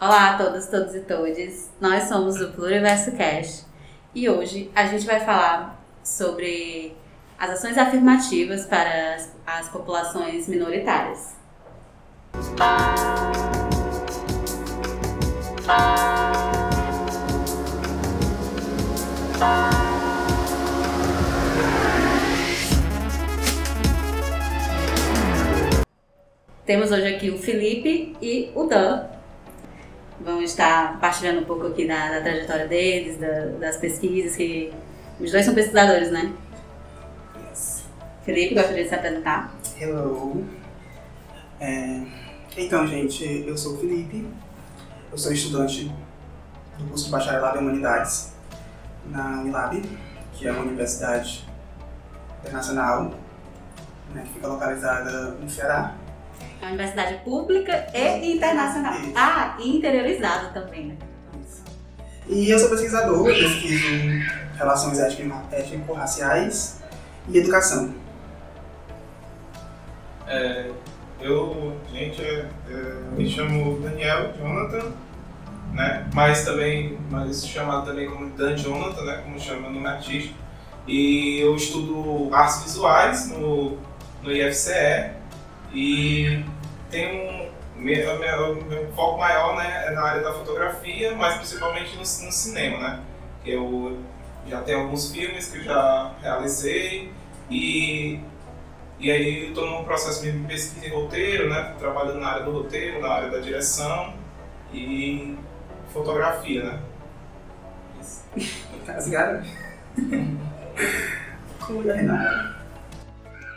Olá a todas, todos e todes. Nós somos o Pluriverso Cash e hoje a gente vai falar sobre as ações afirmativas para as, as populações minoritárias. Temos hoje aqui o Felipe e o Dan. Vão estar partilhando um pouco aqui da, da trajetória deles, da, das pesquisas, que os dois são pesquisadores, né? Yes. Felipe, gostaria de se apresentar? Hello. É, então, gente, eu sou o Felipe. Eu sou estudante do curso de Bacharelado em Humanidades na Unilab, que é uma universidade internacional, né, que fica localizada no Ceará. É uma universidade pública e internacional. Isso. Ah, e interiorizada também, né? Isso. E eu sou pesquisador, eu pesquiso relações étnico- étnico-raciais e educação. É, eu, gente, é, é, me chamo Daniel Jonathan, né? Mas também, mas chamado também como Dan Jonathan, né? Como chama no artístico. E eu estudo artes visuais no, no IFCE e tenho um meu, meu, meu foco maior né, é na área da fotografia, mas principalmente no, no cinema, né? Que eu já tenho alguns filmes que eu já realizei e e aí eu estou num processo de pesquisa em roteiro, né? Trabalhando na área do roteiro, na área da direção e fotografia, né? Isso. Rasgaram? Cuida, Renata.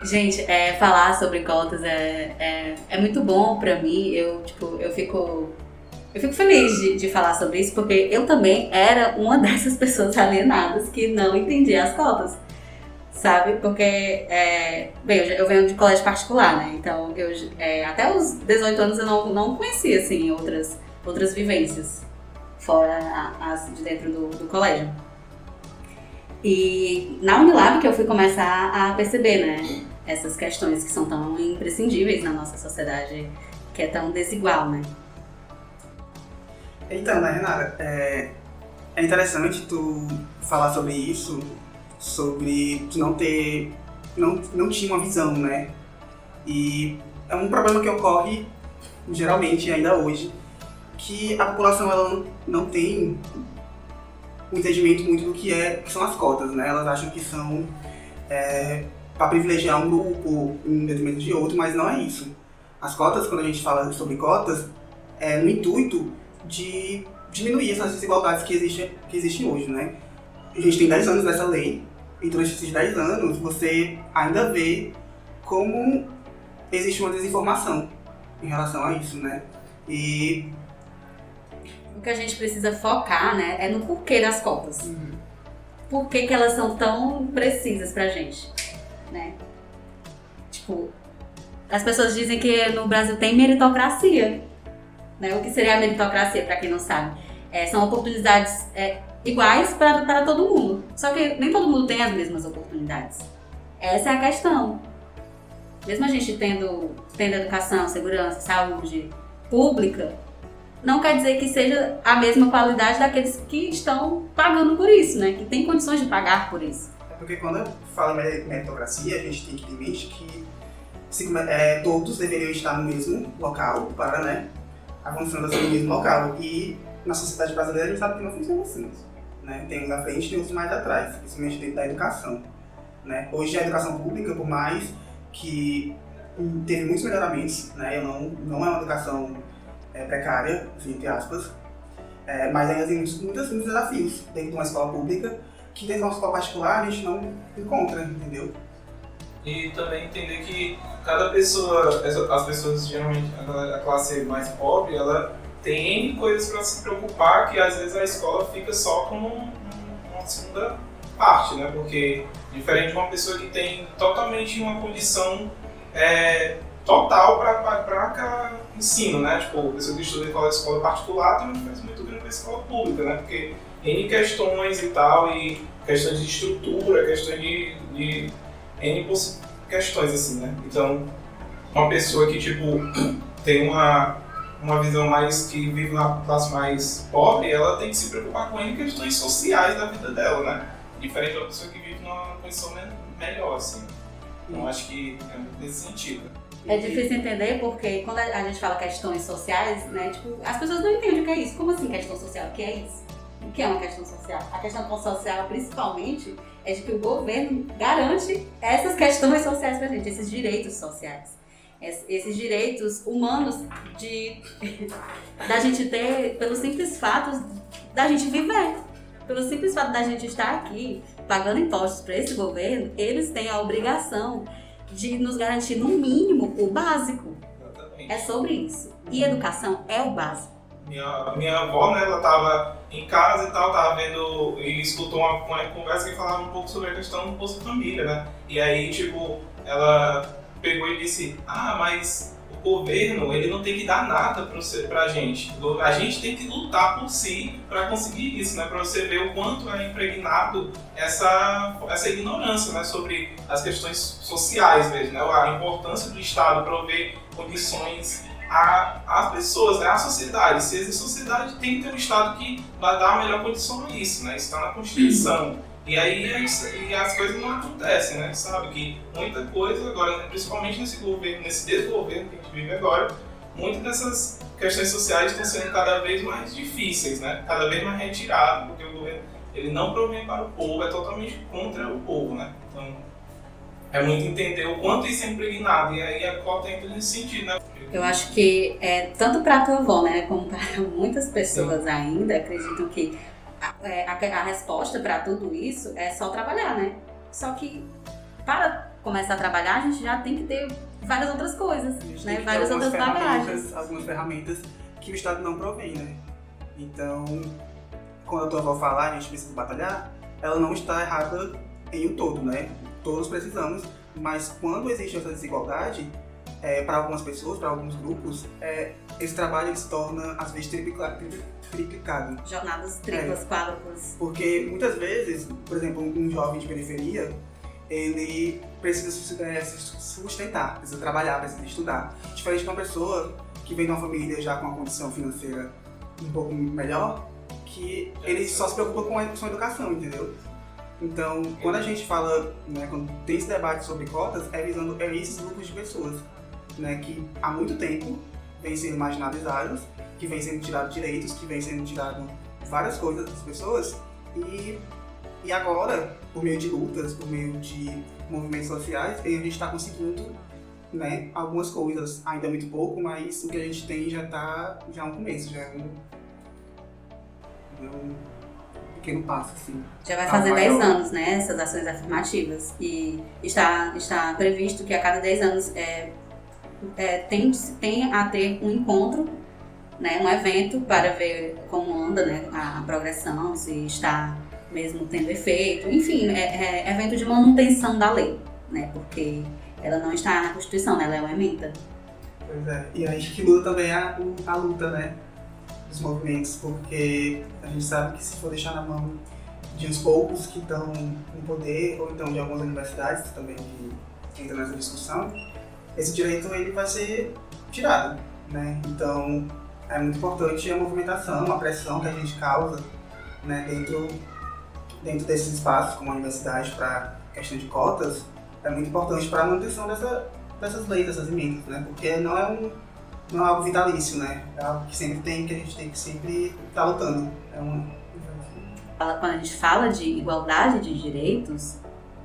Gente, é, falar sobre cotas é, é, é muito bom pra mim. Eu, tipo, eu fico. Eu fico feliz de, de falar sobre isso, porque eu também era uma dessas pessoas alienadas que não entendia as cotas. Sabe? Porque, é, bem, eu, eu venho de colégio particular, né? Então, eu, é, até os 18 anos eu não, não conhecia, assim, outras, outras vivências fora as de dentro do, do colégio. E na Unilab que eu fui começar a perceber, né? Essas questões que são tão imprescindíveis na nossa sociedade, que é tão desigual, né? Então, né, Renata, é, é interessante tu falar sobre isso, sobre tu não ter, não, não tinha uma visão, né? E é um problema que ocorre geralmente ainda hoje, que a população ela não, não tem um entendimento muito do que é que são as cotas, né? Elas acham que são para privilegiar um grupo em detrimento de outro, mas não é isso. As cotas, quando a gente fala sobre cotas, é no intuito de diminuir essas desigualdades que existem, que existem hoje, né? A gente tem 10 anos dessa lei, e durante esses 10 anos você ainda vê como existe uma desinformação em relação a isso, né? E O que a gente precisa focar, né, é no porquê das cotas. Por que, que elas são tão precisas pra gente, né? Tipo, as pessoas dizem que no Brasil tem meritocracia, né? O que seria a meritocracia, pra quem não sabe? É, são oportunidades é, iguais para para todo mundo. Só que nem todo mundo tem as mesmas oportunidades. Essa é a questão. Mesmo a gente tendo, tendo educação, segurança, saúde pública, não quer dizer que seja a mesma qualidade daqueles que estão pagando por isso, né? Que tem condições de pagar por isso. Porque quando meri- meritocracia, a gente tem que ter que se é, todos deveriam estar no mesmo local para né, avançando assim no mesmo local. E na sociedade brasileira a gente sabe que não funciona assim. Né? Tem uns à frente e tem outros mais atrás, principalmente dentro da educação. Né? Hoje a educação pública, por mais que hum, teve muitos melhoramentos, né? Eu não, não é uma educação é, precária, assim, entre aspas, é, mas ainda tem muitos, muitos desafios dentro de uma escola pública que dentro de uma escola particular a gente não encontra, entendeu? E também entender que cada pessoa, as pessoas geralmente, a a classe mais pobre, ela tem coisas para se preocupar que às vezes a escola fica só como um- um- uma segunda parte, né? Porque diferente de uma pessoa que tem totalmente uma condição é, total para ensino, né? Tipo, a pessoa que estuda em escola, particular tem uma diferença muito grande para escola pública, né? Porque N questões e tal, e questões de estrutura, questões de, de N questões, assim, né? Então, uma pessoa que, tipo, tem uma, uma visão mais que vive na classe mais pobre, ela tem que se preocupar com N questões sociais da vida dela, né? Diferente da pessoa que vive numa condição melhor, assim. Então acho que é nesse sentido. É difícil entender porque quando a gente fala questões sociais, né, tipo, as pessoas não entendem o que é isso. Como assim questão social? O que é isso? O que é uma questão social? A questão social, principalmente, é de que o governo garante essas questões sociais pra gente, esses direitos sociais. Esses direitos humanos de da gente ter, pelo simples fato da gente viver. Pelo simples fato da gente estar aqui pagando impostos para esse governo, eles têm a obrigação de nos garantir, no mínimo, o básico. Exatamente. É sobre isso. E educação é o básico. Minha, minha avó, né, ela tava em casa e tal, tava vendo e escutou uma, uma conversa que falava um pouco sobre a questão do Bolsa Família, né? E aí, tipo, ela pegou e disse: Ah, mas o governo ele não tem que dar nada para a gente. A gente tem que lutar por si para conseguir isso, né? Para você ver o quanto é impregnado essa, essa ignorância né? sobre as questões sociais mesmo, né? A importância do Estado prover condições às pessoas, né? à sociedade. Se existe sociedade, tem que ter um Estado que vai dar a melhor condição a isso, né? Isso está na Constituição. E aí é e as coisas não acontecem, né? Sabe que muita coisa agora, né? principalmente nesse governo, nesse desgoverno que a gente vive agora, muitas dessas questões sociais estão sendo cada vez mais difíceis, né? Cada vez mais retiradas, porque o governo ele não provém para o povo, é totalmente contra o povo, né? Então é muito entender o quanto isso é impregnado e aí a cota entra nesse sentido, né? Eu acho que é tanto para a tua avó, né, como para muitas pessoas Sim. ainda acreditam que é, a, a, resposta para tudo isso é só trabalhar, né? Só que para começar a trabalhar, a gente já tem que ter várias outras coisas, né? Várias outras bagagens. Algumas ferramentas que o Estado não provém, né? Então, quando a tua avó falar, a gente precisa batalhar, ela não está errada em um todo, né? Todos precisamos, mas quando existe essa desigualdade, é, para algumas pessoas, para alguns grupos, é, esse trabalho se torna, às vezes, triplicado triplicado. Jornadas triplas, é, quádruplas. Porque muitas vezes, por exemplo, um jovem de periferia, ele precisa se sustentar, precisa trabalhar, precisa estudar. Diferente de uma pessoa que vem de uma família já com uma condição financeira um pouco melhor, que ele só se preocupa com a, com a educação, entendeu? Então, quando a gente fala, né, quando tem esse debate sobre cotas, é visando é esses grupos de pessoas, né, que há muito tempo vêm sendo marginalizados que vem sendo tirado direitos, que vem sendo tirado várias coisas das pessoas e, e agora, por meio de lutas, por meio de movimentos sociais, a gente está conseguindo né, algumas coisas, ainda muito pouco, mas o que a gente tem já está já é um começo, já é um, é um pequeno passo, assim. Já vai fazer 10 anos, né, essas ações afirmativas. E está, está previsto que a cada 10 anos é, é, tem, tem a ter um encontro né, um evento para ver como anda né, a, progressão, se está mesmo tendo efeito, enfim, é, é, evento de manutenção da lei, né, porque ela não está na Constituição, né, ela é uma emenda. Pois é, e a gente que luta também a, a luta, né, dos movimentos, porque a gente sabe que se for deixar na mão de uns poucos que estão no poder, ou então de algumas universidades também que entram nessa discussão, esse direito ele vai ser tirado, né, então é muito importante a movimentação, a pressão que a gente causa né, dentro, dentro desses espaços, como a universidade, para questão de cotas, é muito importante para a manutenção dessa, dessas leis, dessas emendas, né? Porque não é, um, não é algo vitalício, né? É algo que sempre tem, que a gente tem que sempre estar tá lutando. É uma... Quando a gente fala de igualdade de direitos,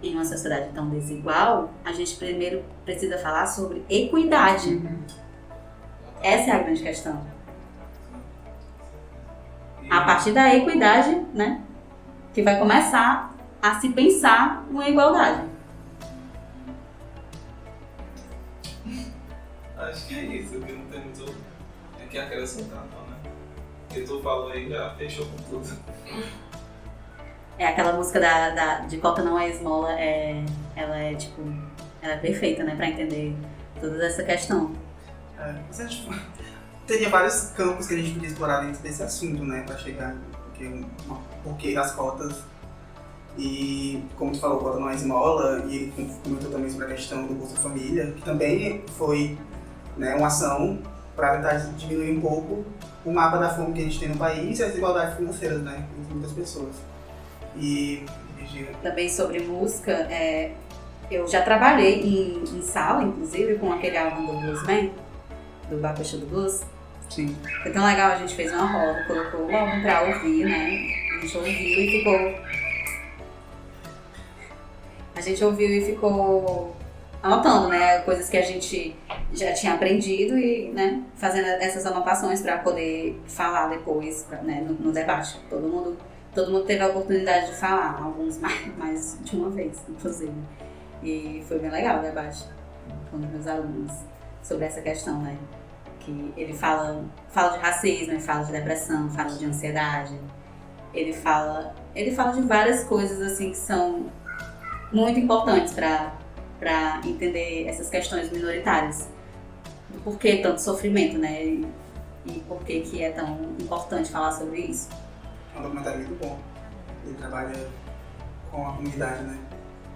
em uma sociedade tão desigual, a gente primeiro precisa falar sobre equidade. Uhum. Essa é a grande questão a partir da equidade, né, que vai começar a se pensar uma igualdade. Acho que é isso, que não tem muito é que acrescentar, não, né? O que tu falou aí já fechou com tudo. É aquela música da, da, de Cota Não é Esmola, é, ela é tipo, ela é perfeita, né, pra entender toda essa questão. É, tipo, teria vários campos que a gente podia explorar dentro desse assunto, né, para chegar porque, porque das cotas. E como tu falou, cota não é esmola, e comentou também sobre a questão do Bolsa Família, que também foi né, uma ação para tentar diminuir um pouco o mapa da fome que a gente tem no país e as desigualdades financeiras, né, entre muitas pessoas. E também sobre música, é, eu já trabalhei em, em, sala, inclusive, com aquele álbum do Bluesman, do Bacaxu do Blues. Sim. Foi tão legal, a gente fez uma roda, colocou o álbum pra ouvir, né? A gente ouviu e ficou. A gente ouviu e ficou anotando, né? Coisas que a gente já tinha aprendido e, né, fazendo essas anotações para poder falar depois, pra, né, no, no, debate. Todo mundo, todo mundo teve a oportunidade de falar, alguns mais, mais de uma vez, inclusive. E foi bem legal o debate com os meus alunos sobre essa questão, né? Que ele fala, fala de racismo, ele fala de depressão, fala de ansiedade. Ele fala, ele fala de várias coisas assim que são muito importantes para para entender essas questões minoritárias. Do porquê tanto sofrimento, né? E, por que que é tão importante falar sobre isso. É um documentário muito bom. Ele trabalha com a comunidade, né?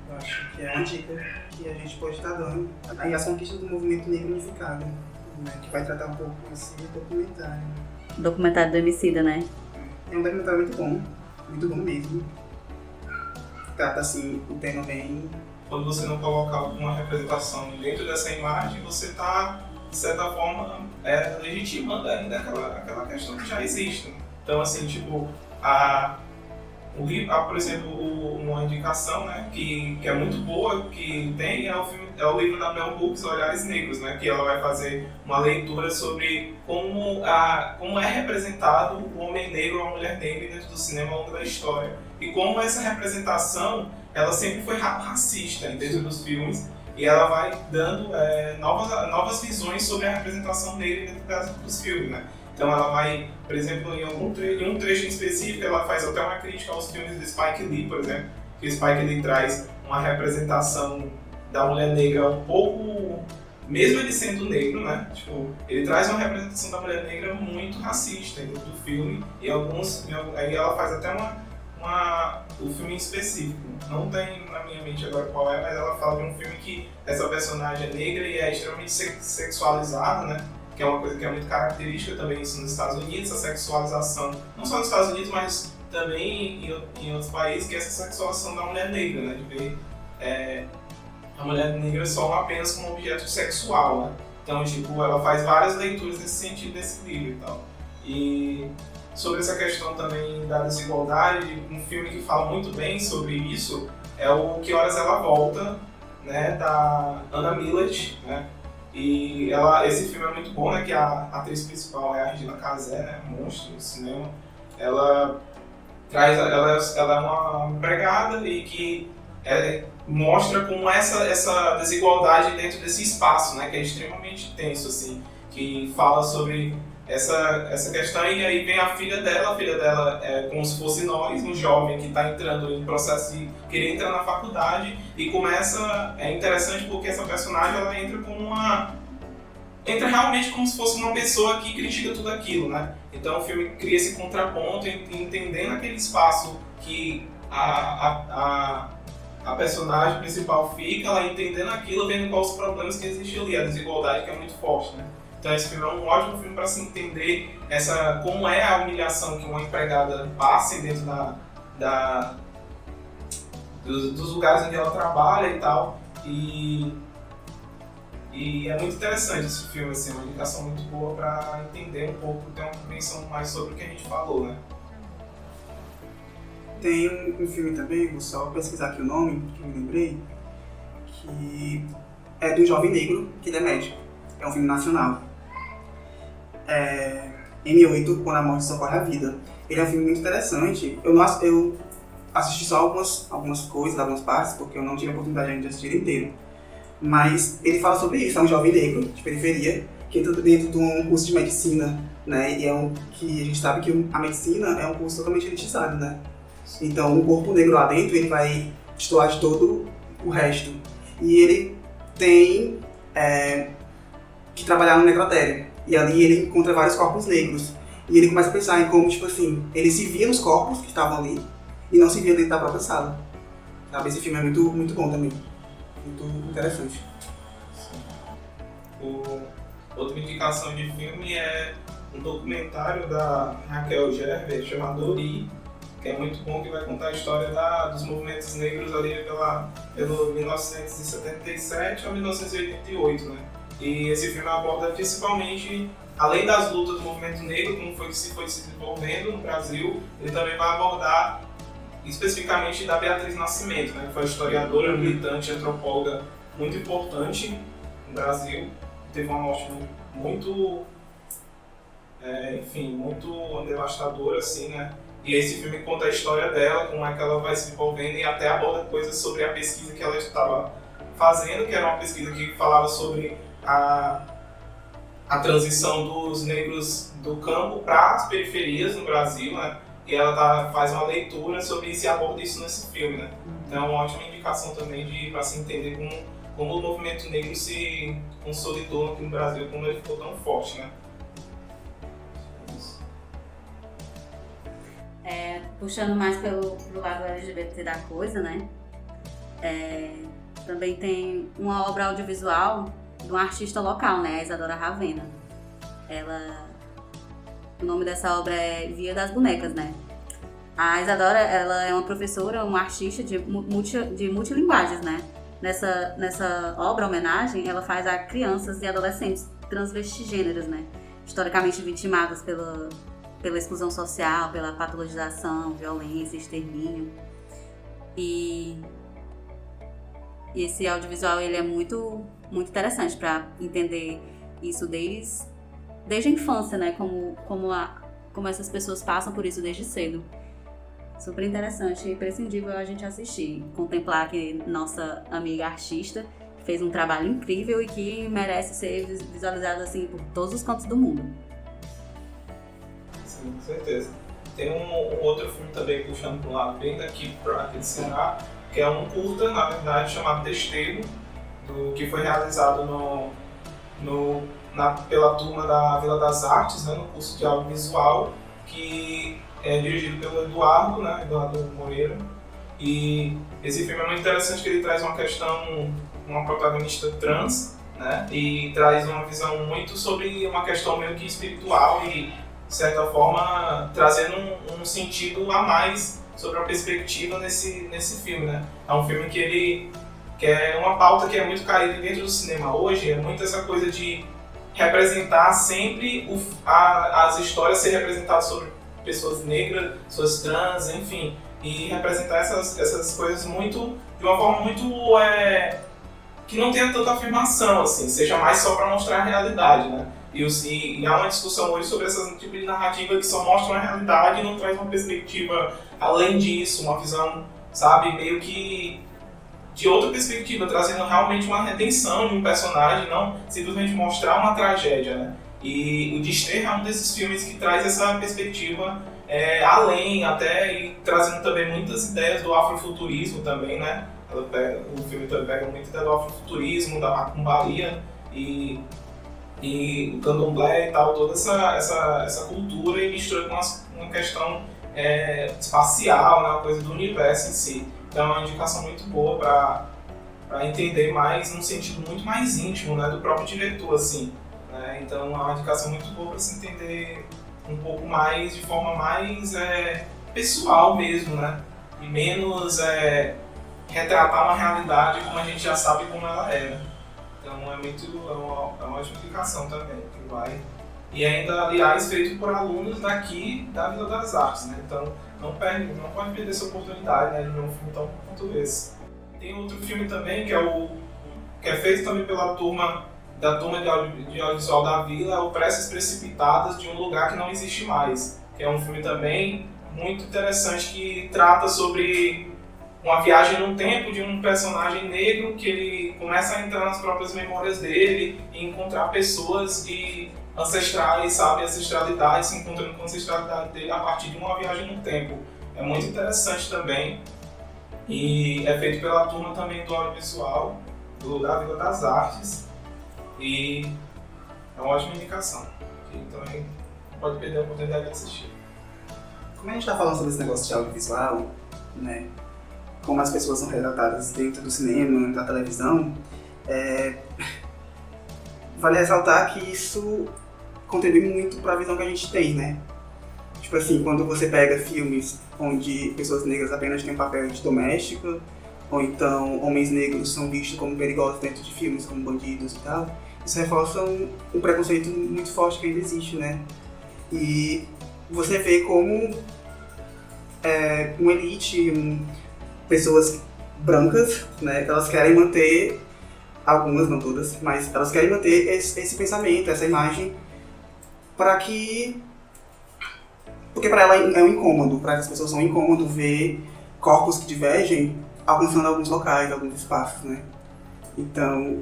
Eu acho que é uma dica que a gente pode estar dando. Aí as conquistas do movimento negro unificado, né? que vai tratar um pouco esse documentário. Documentário do Emicida, né? É um documentário muito bom, muito bom mesmo. Trata assim o tema bem. Quando você não coloca alguma representação dentro dessa imagem, você está, de certa forma, é, legitimando ainda aquela, aquela questão que já existe. Então, assim, tipo, a o ah, por exemplo, uma indicação né, que, que é muito boa, que tem, é o, filme, é o livro da Bell Hooks, Olhares Negros, né, que ela vai fazer uma leitura sobre como, a, como é representado o homem negro ou a mulher negra dentro do cinema ao longo da história. E como essa representação ela sempre foi racista dentro dos filmes e ela vai dando é, novas, novas visões sobre a representação negra dentro dos filmes. Né? Então ela vai, por exemplo, em, algum tre em um trecho específico, ela faz até uma crítica aos filmes de Spike Lee, por exemplo, que Spike Lee traz uma representação da mulher negra um pouco, mesmo ele sendo negro, né? Tipo, ele traz uma representação da mulher negra muito racista dentro do filme e alguns, aí ela faz até uma, uma o filme em específico. Não tem na minha mente agora qual é, mas ela fala de um filme que essa personagem é negra e é extremamente sexualizada, né? Que é uma coisa que é muito característica também isso nos Estados Unidos, a sexualização, não só nos Estados Unidos, mas também em, em outros países, que é essa sexualização da mulher negra, né? De ver é, a mulher negra só apenas como objeto sexual, né? Então, tipo, ela faz várias leituras nesse sentido desse livro e tal. E sobre essa questão também da desigualdade, um filme que fala muito bem sobre isso é o Que Horas Ela Volta, né, da Anna Millett, né, e ela, esse filme é muito bom, né? Que a atriz principal é a Regina Casé, né? Monstro do cinema. Ela traz, ela, ela é uma empregada e que é, mostra como essa, essa desigualdade dentro desse espaço, né? Que é extremamente tenso, assim. Que fala sobre essa, essa questão e aí vem a filha dela, a filha dela é como se fosse nós, um jovem que está entrando em processo de querer entrar na faculdade e começa, é interessante porque essa personagem ela entra com uma, entra realmente como se fosse uma pessoa que critica tudo aquilo, né? Então o filme cria esse contraponto, entendendo aquele espaço que a, a, a, a personagem principal fica, ela entendendo aquilo, vendo quais os problemas que existem ali, a desigualdade que é muito forte, né? Então esse filme é um ótimo filme para se entender essa, como é a humilhação que uma empregada passa dentro da, da dos, dos, lugares onde ela trabalha e tal. E, e é muito interessante esse filme, assim, uma indicação muito boa para entender um pouco, ter uma compreensão mais sobre o que a gente falou, né? Tem um, um filme também, vou só pesquisar aqui o nome, que eu me lembrei, que é do jovem negro, que ele é médico. É um filme nacional é, M8, Quando a Morte Socorre a Vida. Ele é um filme muito interessante. Eu, não, eu assisti só algumas, algumas coisas, algumas partes, porque eu não tive a oportunidade de assistir inteiro. Mas ele fala sobre isso, é um jovem negro de periferia, que entra dentro de um curso de medicina, né? E é um que a gente sabe que a medicina é um curso totalmente elitizado, né? Então, o corpo negro lá dentro, ele vai destoar de todo o resto. E ele tem é, que trabalhar no necrotério. E ali ele encontra vários corpos negros. E ele começa a pensar em como, tipo assim, ele se via nos corpos que estavam ali e não se via dentro da própria sala. Sabe? Esse filme é muito, muito bom também. Muito interessante. O... Outra indicação de filme é um documentário da Raquel Gerber chamado Ori, que é muito bom, que vai contar a história da, dos movimentos negros ali pela, pelo 1977 a 1988, né? E esse filme aborda principalmente, além das lutas do movimento negro, como foi que se foi se desenvolvendo no Brasil, ele também vai abordar especificamente da Beatriz Nascimento, né? Que foi historiadora, militante, antropóloga muito importante no Brasil. Teve uma morte muito, é, enfim, muito devastadora, assim, né? E esse filme conta a história dela, como é que ela vai se envolvendo e até aborda coisas sobre a pesquisa que ela estava fazendo, que era uma pesquisa que falava sobre a, a transição dos negros do campo para as periferias no Brasil, né? E ela tá, faz uma leitura sobre isso e aborda isso nesse filme, né? Então é uma ótima indicação também para se entender como, como o movimento negro se consolidou aqui no Brasil, como ele ficou tão forte, né? É, puxando mais pelo, pelo lado LGBT da coisa, né? É, também tem uma obra audiovisual de uma artista local, né? A Isadora Ravena. Ela. O nome dessa obra é Via das Bonecas, né? A Isadora, ela é uma professora, uma artista de, multi, de multilinguagens, né? Nessa, nessa obra, homenagem, ela faz a crianças e adolescentes transvestigêneros, né? Historicamente vitimadas pela, pela exclusão social, pela patologização, violência, extermínio. E, e esse audiovisual ele é muito muito interessante para entender isso desde, desde a infância, né? Como como a, como essas pessoas passam por isso desde cedo. Super interessante e imprescindível a gente assistir, contemplar que nossa amiga artista fez um trabalho incrível e que merece ser visualizado assim por todos os cantos do mundo. Sim, com certeza. Tem um, outro filme também puxando para um lado bem daqui para aqui de Ceará, que é um curta, na verdade, chamado Testeiro, do, que foi realizado no, no, na, pela turma da Vila das Artes, né, no curso de audiovisual, que é dirigido pelo Eduardo, né, Eduardo Moreira. E esse filme é muito interessante que ele traz uma questão, uma protagonista trans, né, e traz uma visão muito sobre uma questão meio que espiritual e de certa forma, trazendo um, um, sentido a mais sobre a perspectiva nesse, nesse filme, né? É um filme que ele que é uma pauta que é muito caída dentro do cinema hoje, é muito essa coisa de representar sempre o, a, as histórias ser representadas sobre pessoas negras, pessoas trans, enfim, e representar essas, essas coisas muito de uma forma muito é, que não tenha tanta afirmação, assim, seja mais só para mostrar a realidade, né? E, e, e, há uma discussão hoje sobre essa tipo de narrativa que só mostra uma realidade e não traz uma perspectiva além disso, uma visão, sabe, meio que de outra perspectiva, trazendo realmente uma redenção de um personagem, não simplesmente mostrar uma tragédia, né? E o Desterra é um desses filmes que traz essa perspectiva é, além, até e trazendo também muitas ideias do afrofuturismo também, né? Pega, o filme também pega muita ideia do afrofuturismo, da macumbaria e e o candomblé e tal, toda essa, essa, essa cultura e mistura com uma, uma questão é, espacial, né, uma coisa do universo em si. Então é uma indicação muito boa para entender mais, num sentido muito mais íntimo né, do próprio diretor. Assim, né? Então é uma indicação muito boa para se entender um pouco mais, de forma mais é, pessoal mesmo, né? E menos é, retratar uma realidade como a gente já sabe como ela é. Né? Então é muito é uma, é uma explicação também que vai e ainda aliás feito por alunos daqui da Vila das Artes, né? Então não perde, não pode perder essa oportunidade né, de ver um filme tão quanto esse. Tem outro filme também que é o que é feito também pela turma da turma de, audio, de audiovisual da Vila, o Preces Precipitadas de um lugar que não existe mais, que é um filme também muito interessante que trata sobre uma viagem no tempo de um personagem negro que ele começa a entrar nas próprias memórias dele e encontrar pessoas e ancestrais, sabe, ancestralidade, se encontrando com a ancestralidade dele a partir de uma viagem no tempo. É muito interessante também e é feito pela turma também do audiovisual do da Vila das Artes e é uma ótima indicação. Então pode perder a oportunidade de assistir. Como a gente está falando sobre esse negócio de audiovisual, né? como as pessoas são retratadas dentro do cinema, da televisão, é... vale ressaltar que isso contribui muito para a visão que a gente tem, né? Tipo assim, quando você pega filmes onde pessoas negras apenas têm um papel de doméstica, ou então homens negros são vistos como perigosos dentro de filmes, como bandidos e tal, isso reforça um, um preconceito muito forte que ainda existe, né? E você vê como é, uma elite, um, pessoas brancas, né, elas querem manter, algumas, não todas, mas elas querem manter esse, esse pensamento, essa imagem, para que. Porque para ela é um incômodo, para as pessoas é um incômodo ver corpos que divergem alcançando alguns locais, alguns espaços, né? Então,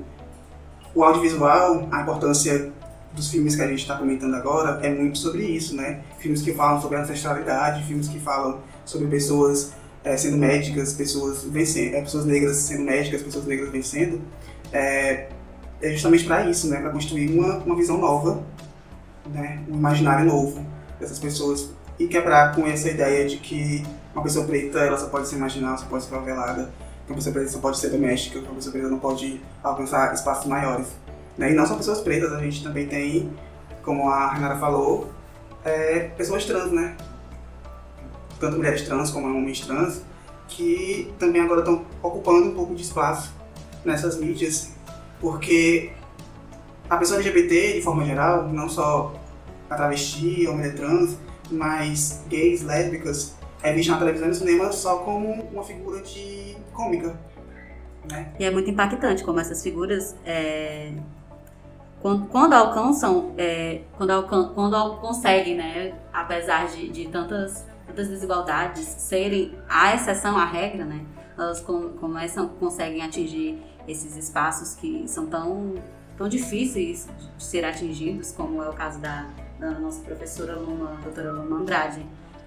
o audiovisual, a importância dos filmes que a gente está comentando agora é muito sobre isso, né? Filmes que falam sobre ancestralidade, filmes que falam sobre pessoas é, sendo médicas, pessoas vencendo, é, pessoas negras sendo médicas, pessoas negras vencendo, é, é justamente para isso, né? Para construir uma, uma visão nova, né? Um imaginário novo dessas pessoas e quebrar com essa ideia de que uma pessoa preta ela só pode ser marginal, só pode ser favelada, que uma pessoa preta só pode ser doméstica, que uma pessoa preta não pode alcançar espaços maiores. Né? E não só pessoas pretas, a gente também tem, como a Renata falou, é, pessoas trans, né? Tanto mulheres trans como homens trans, que também agora estão ocupando um pouco de espaço nessas mídias, porque a pessoa LGBT, de forma geral, não só a travesti, mulher trans, mas gays, lésbicas, é vista na televisão e no cinema só como uma figura de cômica. Né? E é muito impactante como essas figuras é, quando, quando alcançam, é, quando, alcan quando conseguem, né, apesar de, de tantas, tantas desigualdades serem a exceção à regra, né, elas com, começam, conseguem atingir esses espaços que são tão, tão difíceis de ser atingidos, como é o caso da, da nossa professora Luma, doutora Luma Andrade.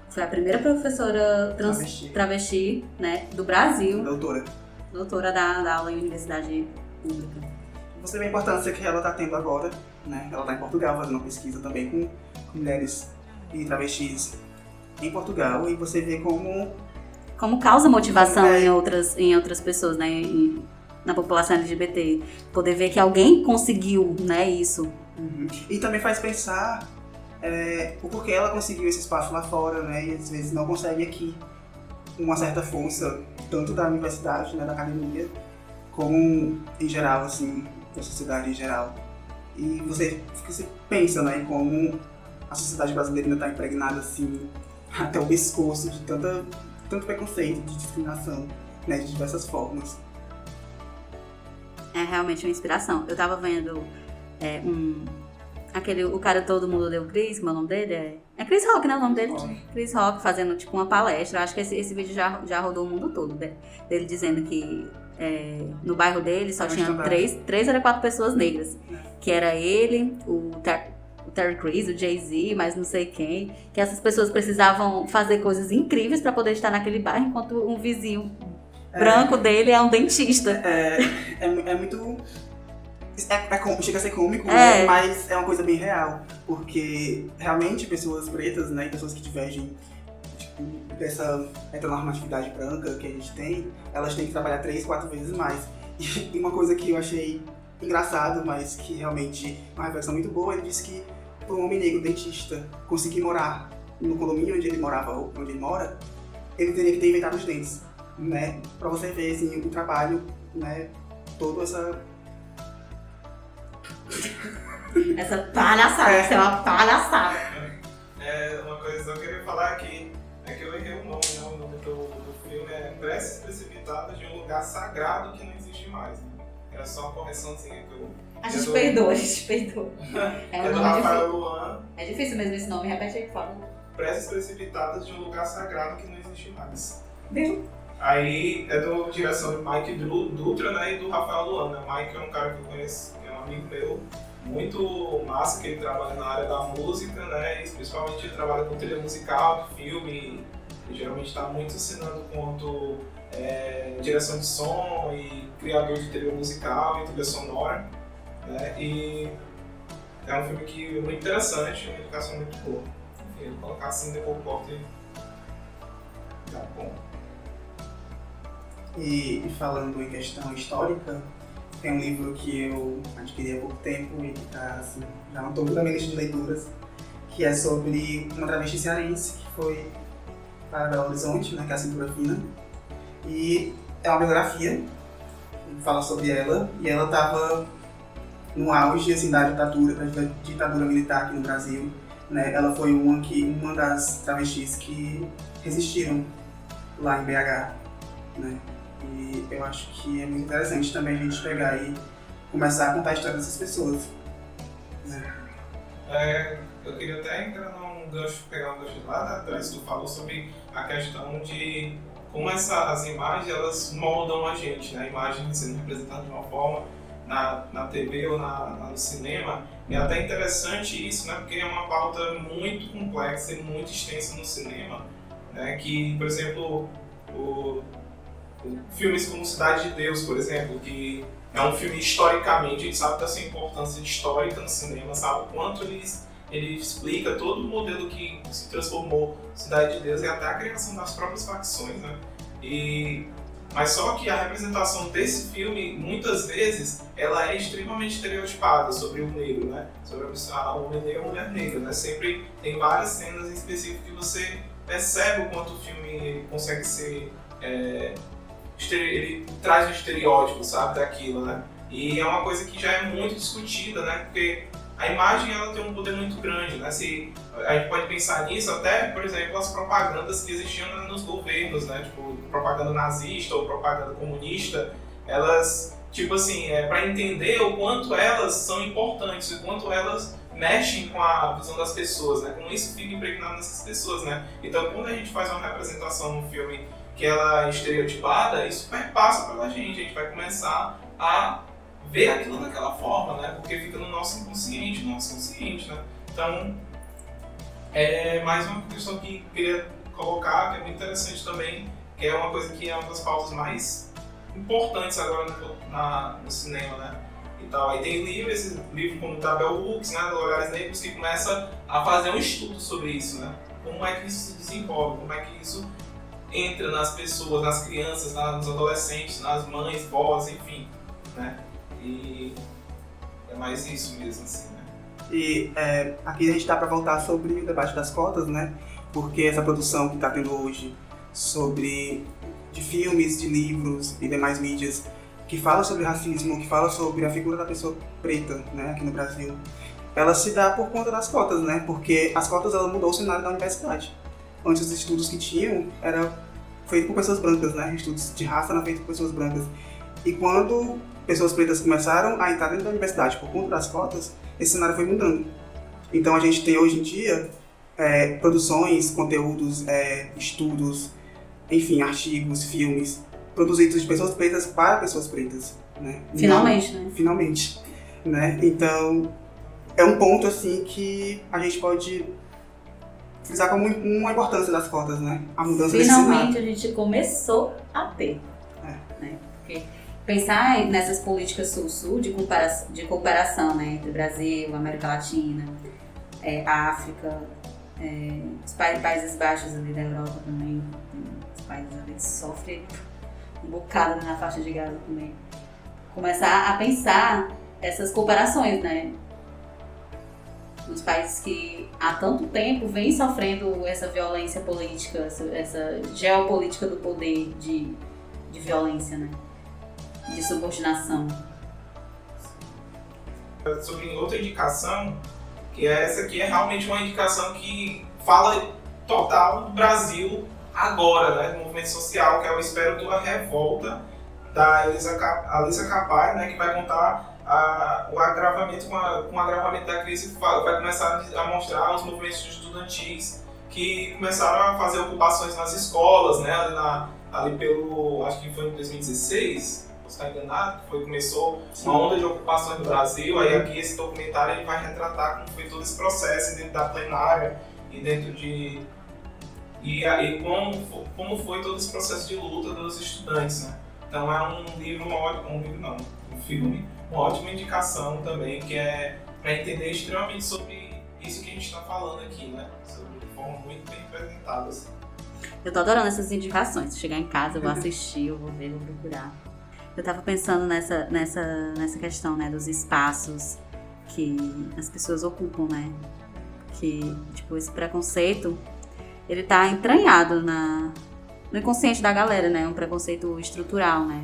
Foi a primeira professora trans, travesti. travesti né, do Brasil. Doutora. Doutora da, da aula em universidade pública você vê a importância que ela está tendo agora, né? Ela está em Portugal fazendo uma pesquisa também com, mulheres e travestis em Portugal e você vê como como causa motivação é. em outras em outras pessoas, né? Em, na população LGBT, poder ver que alguém conseguiu, né? Isso. Uhum. E também faz pensar é, o porquê ela conseguiu esse espaço lá fora, né? E às vezes não consegue aqui uma certa força tanto da universidade, né, da academia, como em geral, assim, da sociedade em geral. E você, você pensa, né, como a sociedade brasileira ainda está impregnada assim até o pescoço de tanta, tanto preconceito, de discriminação, né, de diversas formas. É realmente uma inspiração. Eu tava vendo é, um. Aquele, o cara todo mundo deu Chris, como é o nome dele? É, é Chris Rock, né? O nome dele? Chris Rock fazendo tipo uma palestra. Eu acho que esse, esse vídeo já, já rodou o mundo todo, né? dele dizendo que é, no bairro dele só tinha três, três ou quatro pessoas negras. Que era ele, o, Ter o Terry Crews, o Jay-Z, mas não sei quem. Que essas pessoas precisavam fazer coisas incríveis para poder estar naquele bairro, enquanto um vizinho é, branco dele é um dentista. É, é, é muito. É, é, chega a ser cômico, né? É. mas é uma coisa bem real. Porque realmente pessoas pretas, né, pessoas que divergem dessa heteronormatividade branca que a gente tem, elas têm que trabalhar três, quatro vezes mais. E uma coisa que eu achei engraçado, mas que realmente é uma reflexão muito boa, ele disse que para um homem negro dentista conseguir morar no condomínio onde ele morava ou onde ele mora, ele teria que ter inventado os dentes, né? Para você ver assim, o trabalho, né? Toda essa essa palhaçada, é. isso é uma palhaçada. É, uma coisa que eu queria falar aqui é que eu errei o nome, né? O nome do, do filme é Preces Precipitadas de um Lugar Sagrado que não existe mais. Né? Era só uma correçãozinha que eu. A gente do... perdoa, a gente perdoa. É, é do Rafael difícil. Luan. É difícil mesmo esse nome, repete aí, por favor. Preces Precipitadas de um Lugar Sagrado que não existe mais. Deu. Aí é do direção de Mike Dutra né, e do Rafael Luan. Né? Mike é um cara que eu conheço, que é um amigo meu, muito massa, que ele trabalha na área da música, né? E principalmente ele trabalha com trilha musical, filme, e geralmente está muito ensinando quanto é, direção de som e criador de trilha musical e trilha sonora. Né? E é um filme que é muito interessante, uma educação muito boa. Enfim, colocar assim depois o corte tá bom. E, e falando em questão histórica, tem um livro que eu adquiri há pouco tempo e tá, assim, já não muito na minha lista de leituras, que é sobre uma travesti cearense que foi para Belo Horizonte, né, que é a Cintura Fina. E é uma biografia, fala sobre ela, e ela estava no auge assim, da, ditadura, da ditadura militar aqui no Brasil. Né? Ela foi uma, que, uma das travestis que resistiram lá em BH. Né? E eu acho que é muito interessante também a gente pegar e começar a contar a história dessas pessoas. É, eu queria até entrar num gancho, pegar um gancho lá atrás, tu falou sobre a questão de como essa, as imagens elas moldam a gente, né? A imagem sendo representada de uma forma na, na TV ou na, no cinema. É até interessante isso, né? Porque é uma pauta muito complexa e muito extensa no cinema, né? Que, por exemplo, o filmes como Cidade de Deus, por exemplo, que é um filme historicamente, a gente sabe da sua importância histórica no cinema, sabe o quanto eles ele explica todo o modelo que se transformou Cidade de Deus e até a criação das próprias facções, né? E mas só que a representação desse filme, muitas vezes, ela é extremamente estereotipada sobre o negro, né? Sobre a homem negro a mulher negra, né? Sempre tem várias cenas em específico que você percebe o quanto o filme consegue ser... É, ele traz um estereótipo, sabe, daquilo, né? E é uma coisa que já é muito discutida, né? Porque a imagem ela tem um poder muito grande, né? Se a gente pode pensar nisso até, por exemplo, as propagandas que existiam nos governos, né? Tipo, propaganda nazista ou propaganda comunista, elas, tipo assim, é para entender o quanto elas são importantes, o quanto elas mexem com a visão das pessoas, né? Como isso fica impregnado nessas pessoas, né? Então, quando a gente faz uma representação num filme que ela é estereotipada, isso perpassa pela gente, a gente vai começar a ver aquilo daquela forma, né? Porque fica no nosso inconsciente, no nosso consciente, né? Então, é mais uma questão que queria colocar, que é muito interessante também, que é uma coisa que é uma das pautas mais importantes agora no, na, no cinema, né? E tal. Aí tem livro, esse livro como Tabel Hooks, né, Olhares Negros, que começa a fazer um estudo sobre isso, né? Como é que isso se desenvolve, como é que isso entra nas pessoas, nas crianças, nos adolescentes, nas mães, vós, enfim, né? E é mais isso mesmo, assim, né? E é, aqui a gente está para voltar sobre o debate das cotas, né? Porque essa produção que está tendo hoje sobre de filmes, de livros e demais mídias que fala sobre racismo, que fala sobre a figura da pessoa preta, né, aqui no Brasil, ela se dá por conta das cotas, né? Porque as cotas ela mudou o cenário da universidade. Antes os estudos que tinham era feito por pessoas brancas, né? Estudos de raça eram feitos por pessoas brancas. E quando pessoas pretas começaram a entrar dentro da universidade por conta das cotas, esse cenário foi mudando. Então a gente tem hoje em dia é, produções, conteúdos, é, estudos, enfim, artigos, filmes produzidos de pessoas pretas para pessoas pretas, né? Finalmente, Não, né? Finalmente, né? Então é um ponto assim que a gente pode frisar como uma importância das cotas, né? A mudança Finalmente a gente começou a ter, é. né? Porque pensar nessas políticas sul-sul de de comparação né, entre Brasil, América Latina, é, África, é, os Países Baixos ali da Europa também, os países ali que sofrem um bocado na faixa de Gaza também. Começar a pensar essas comparações, né? Nos países que há tanto tempo vêm sofrendo essa violência política, essa, essa geopolítica do poder de, de violência, né? de subordinação. Sobre outra indicação, que é essa aqui é realmente uma indicação que fala total do Brasil agora, né, do movimento social, que é o Espero Tua Revolta, da Elisa, Alisa Capar, né, que vai contar a, o agravamento, com, a, com o agravamento da crise, vai começar a mostrar os movimentos estudantis que começaram a fazer ocupações nas escolas, né, ali, na, ali pelo, acho que foi em 2016, está enganado, foi, começou uma onda de ocupações no Brasil, aí aqui esse documentário ele vai retratar como foi todo esse processo dentro da plenária e dentro de... E aí como, como foi todo esse processo de luta dos estudantes, né? Então é um livro, um, livro não, um filme, uma ótima indicação também, que é para entender extremamente sobre isso que a gente está falando aqui, né? Sobre, de forma muito bem apresentada, assim. Eu tô adorando essas indicações. Se chegar em casa, eu vou assistir, eu vou ver, vou procurar. Eu tava pensando nessa, nessa, nessa questão, né, dos espaços que as pessoas ocupam, né? Que, tipo, esse preconceito, ele tá entranhado na, no inconsciente da galera, né? Um preconceito estrutural, né?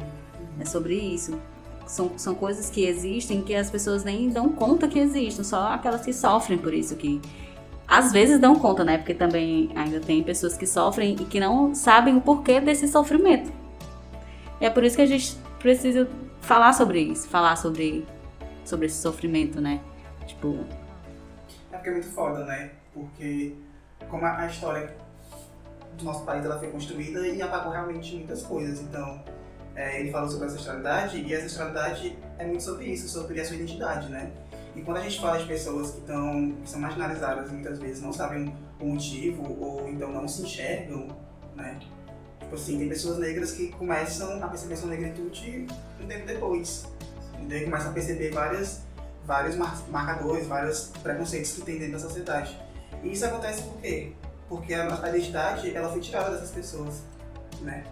É sobre isso. São, são coisas que existem que as pessoas nem dão conta que existem, só aquelas que sofrem por isso, que às vezes dão conta, né? Porque também ainda tem pessoas que sofrem e que não sabem o porquê desse sofrimento. E é por isso que a gente precisa falar sobre isso, falar sobre, sobre esse sofrimento, né? Tipo. É porque é muito foda, né? Porque como a história do nosso país ela foi construída e apagou realmente muitas coisas. Então, é, ele falou sobre a ancestralidade e a ancestralidade é muito sobre isso, sobre a sua identidade, né? E quando a gente fala de pessoas que, tão, que são marginalizadas muitas vezes não sabem o motivo ou então não se enxergam, né? Tipo assim, tem pessoas negras que começam a perceber sua negritude um tempo depois. Entendeu? Começam a perceber várias, vários marcadores, vários preconceitos que tem dentro da sociedade. E isso acontece por quê? Porque a, a identidade ela foi tirada dessas pessoas, né?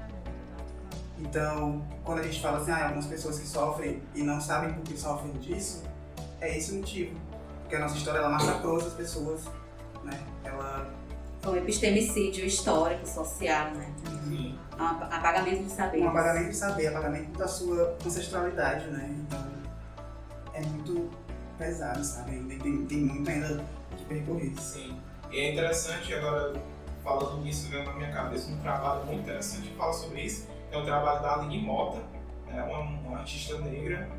Então, quando a gente fala assim, ah, algumas pessoas que sofrem e não sabem por que sofrem disso, é esse o motivo. Porque a nossa história ela massacrou essas pessoas, né? Ela foi um epistemicídio histórico, social, né? Sim. Um apagamento de saber. Um apagamento de saber, apagamento da sua ancestralidade, né? Então, é muito pesado, sabe? Tem, tem muito ainda que percorrer. Sim. E é interessante agora, falando nisso, veio na minha cabeça um trabalho muito interessante que fala sobre isso é um trabalho da Aline Mota, né, uma, uma, artista negra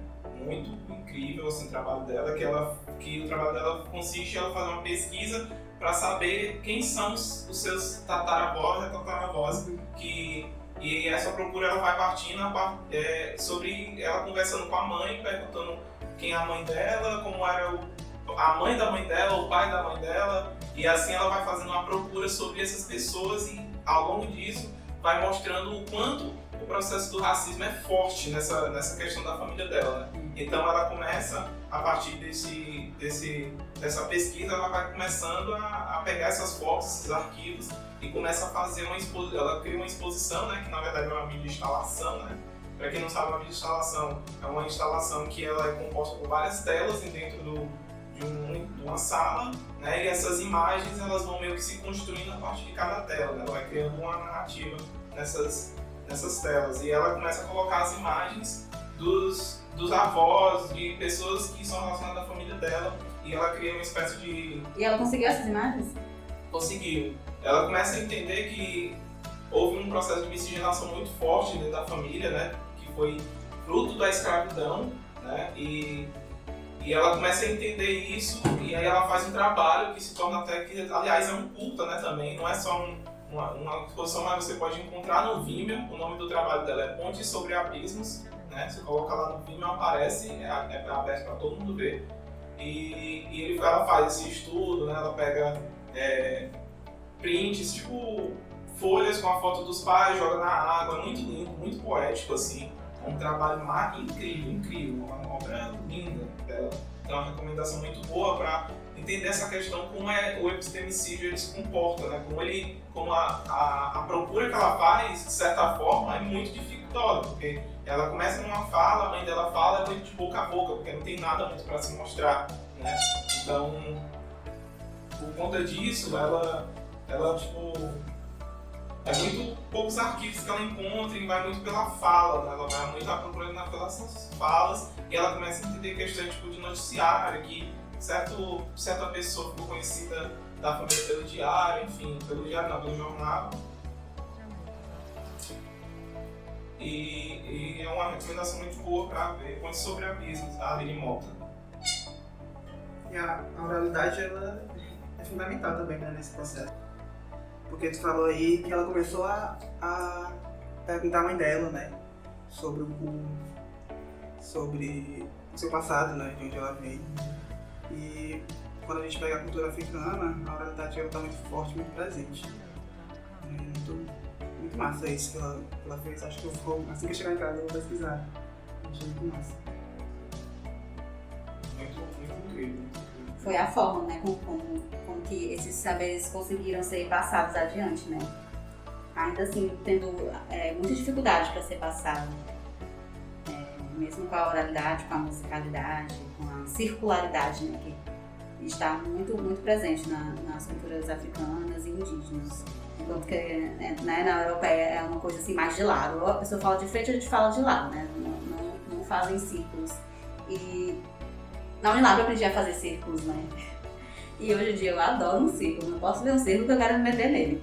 muito incrível assim, o trabalho dela, que, ela, que o trabalho dela consiste em ela fazer uma pesquisa para saber quem são os, os seus tataravós e tataravós, que e essa procura ela vai partindo é, sobre ela conversando com a mãe, perguntando quem é a mãe dela, como era o, a mãe da mãe dela, o pai da mãe dela, e assim ela vai fazendo uma procura sobre essas pessoas e ao longo disso vai mostrando o quanto o processo do racismo é forte nessa, nessa questão da família dela. Né? Então ela começa, a partir desse, desse, dessa pesquisa, ela vai começando a, a pegar essas fotos, esses arquivos e começa a fazer uma exposição. Ela cria uma exposição, né, que na verdade é uma mídia instalação. Né? Para quem não sabe, uma mídia instalação é uma instalação que ela é composta por várias telas dentro do, de, um, de uma sala, né? E essas imagens elas vão meio que se construindo a partir de cada tela, né? Ela vai criando uma narrativa nessas nessas telas. E ela começa a colocar as imagens dos, dos avós, de pessoas que são relacionadas à família dela. E ela cria uma espécie de. E ela conseguiu essas imagens? Conseguiu. Ela começa a entender que houve um processo de miscigenação muito forte dentro da família, né? Que foi fruto da escravidão, né? E, e ela começa a entender isso e aí ela faz um trabalho que se torna até que, aliás, é um culto, né? Também não é só um uma, uma exposição mas você pode encontrar no Vimeo. O nome do trabalho dela é Pontes sobre Abismos. Né? Você coloca lá no Vimeo, aparece, é, é aberto para todo mundo ver. E, e ele, ela faz esse estudo, né? ela pega é, prints, tipo folhas com a foto dos pais, joga na água, muito lindo, muito poético assim. Um trabalho incrível, incrível, uma obra linda dela. Então é uma recomendação muito boa para entender essa questão como é o epistemicídio ele se comporta, né? Como ele, como a, a, a, procura que ela faz, de certa forma, é muito dificultosa, porque ela começa numa fala, a mãe dela fala, de boca a boca, porque não tem nada muito para se mostrar, né? Então, por conta disso, ela, ela tipo é muito poucos arquivos que ela encontra e vai muito pela fala, né? ela vai muito à procura pelas falas e ela começa a entender questões tipo, de noticiário, que certo, certa pessoa ficou conhecida da família pelo diário, enfim, pelo diário não, pelo jornal. E, e é uma recomendação muito boa para ver Conte sobre Abismos, da Aline Mota. E a, a oralidade ela é fundamental também né, nesse processo. Porque tu falou aí que ela começou a, a perguntar à mãe dela, né? Sobre o. sobre o seu passado, né? De onde ela veio. E quando a gente pega a cultura africana, a oralidade está muito forte, muito presente. É muito, muito massa isso que ela, que ela fez. Acho que eu vou, assim que eu chegar em casa eu vou pesquisar. Achei muito massa. Muito, muito incrível. Foi a forma, né, com, com, com que esses saberes conseguiram ser passados adiante, né? Ainda assim, tendo é, muita dificuldade para ser passado. É, mesmo com a oralidade, com a musicalidade, com a circularidade, né, que está muito, muito presente na, nas culturas africanas e indígenas. Enquanto que né, né, na europeia é uma coisa assim mais de lado. A pessoa fala de frente, a gente fala de lado, né? Não, não, não fazem círculos. Na Unilab eu aprendi a fazer círculos, né? E hoje em dia eu adoro um círculo. Não posso ver um círculo que eu quero me meter nele.